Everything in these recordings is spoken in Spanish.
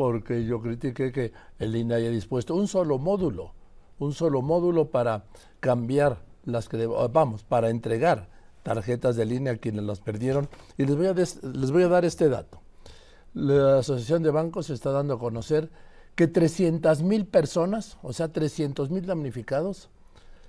porque yo critiqué que el INE haya dispuesto un solo módulo, un solo módulo para cambiar las que, vamos, para entregar tarjetas de línea a quienes las perdieron. Y les voy a, les voy a dar este dato. La Asociación de Bancos está dando a conocer que 300 mil personas, o sea, 300 mil damnificados,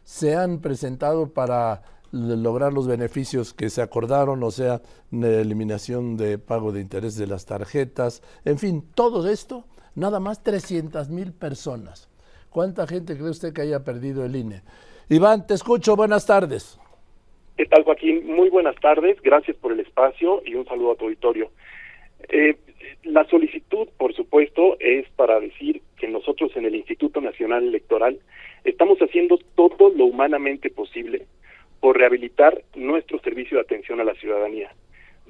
se han presentado para lograr los beneficios que se acordaron, o sea, eliminación de pago de interés de las tarjetas, en fin, todo esto, nada más 300 mil personas. ¿Cuánta gente cree usted que haya perdido el INE? Iván, te escucho, buenas tardes. ¿Qué tal, Joaquín? Muy buenas tardes, gracias por el espacio y un saludo a tu auditorio. Eh, la solicitud, por supuesto, es para decir que nosotros en el Instituto Nacional Electoral estamos haciendo todo lo humanamente posible por rehabilitar nuestro servicio de atención a la ciudadanía.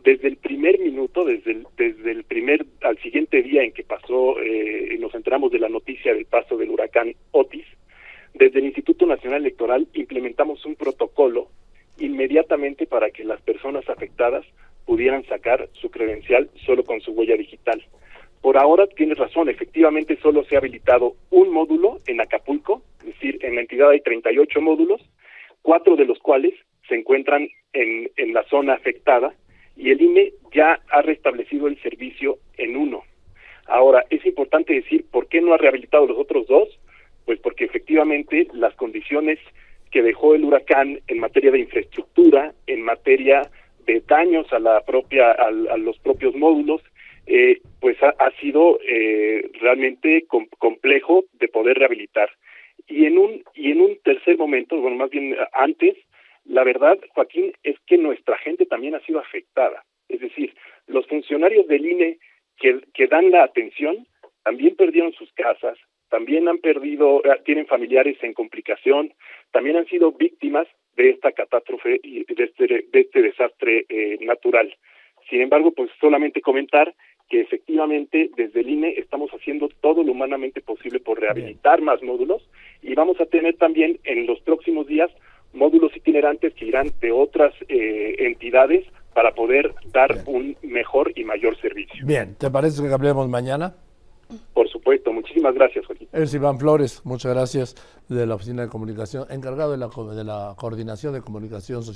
Desde el primer minuto, desde el, desde el primer al siguiente día en que pasó, eh, nos enteramos de la noticia del paso del huracán Otis, desde el Instituto Nacional Electoral implementamos un protocolo inmediatamente para que las personas afectadas pudieran sacar su credencial solo con su huella digital. Por ahora tienes razón, efectivamente solo se ha habilitado un módulo en Acapulco, es decir, en la entidad hay 38 módulos, cuatro de los cuales se encuentran en, en la zona afectada y el INE ya ha restablecido el servicio en uno. Ahora, es importante decir por qué no ha rehabilitado los otros dos, pues porque efectivamente las condiciones que dejó el huracán en materia de infraestructura, en materia de daños a la propia a, los propios módulos, eh, pues ha, sido eh, realmente complejo de poder rehabilitar y en un y en un tercer momento, bueno, más bien antes, la verdad, Joaquín, es que nuestra gente también ha sido afectada. Es decir, los funcionarios del INE que, que dan la atención también perdieron sus casas, también han perdido, eh, tienen familiares en complicación, también han sido víctimas de esta catástrofe y de este, de este desastre eh, natural. Sin embargo, pues solamente comentar que efectivamente desde el INE estamos haciendo todo lo humanamente posible por rehabilitar más módulos y vamos a tener también en los próximos días módulos itinerantes que irán de otras eh, entidades para poder dar un mejor y mayor servicio. Bien, ¿te parece que hablemos mañana? Por supuesto, muchísimas gracias, Joaquín. Es Iván Flores, muchas gracias de la Oficina de Comunicación, encargado de la, de la Coordinación de Comunicación Social.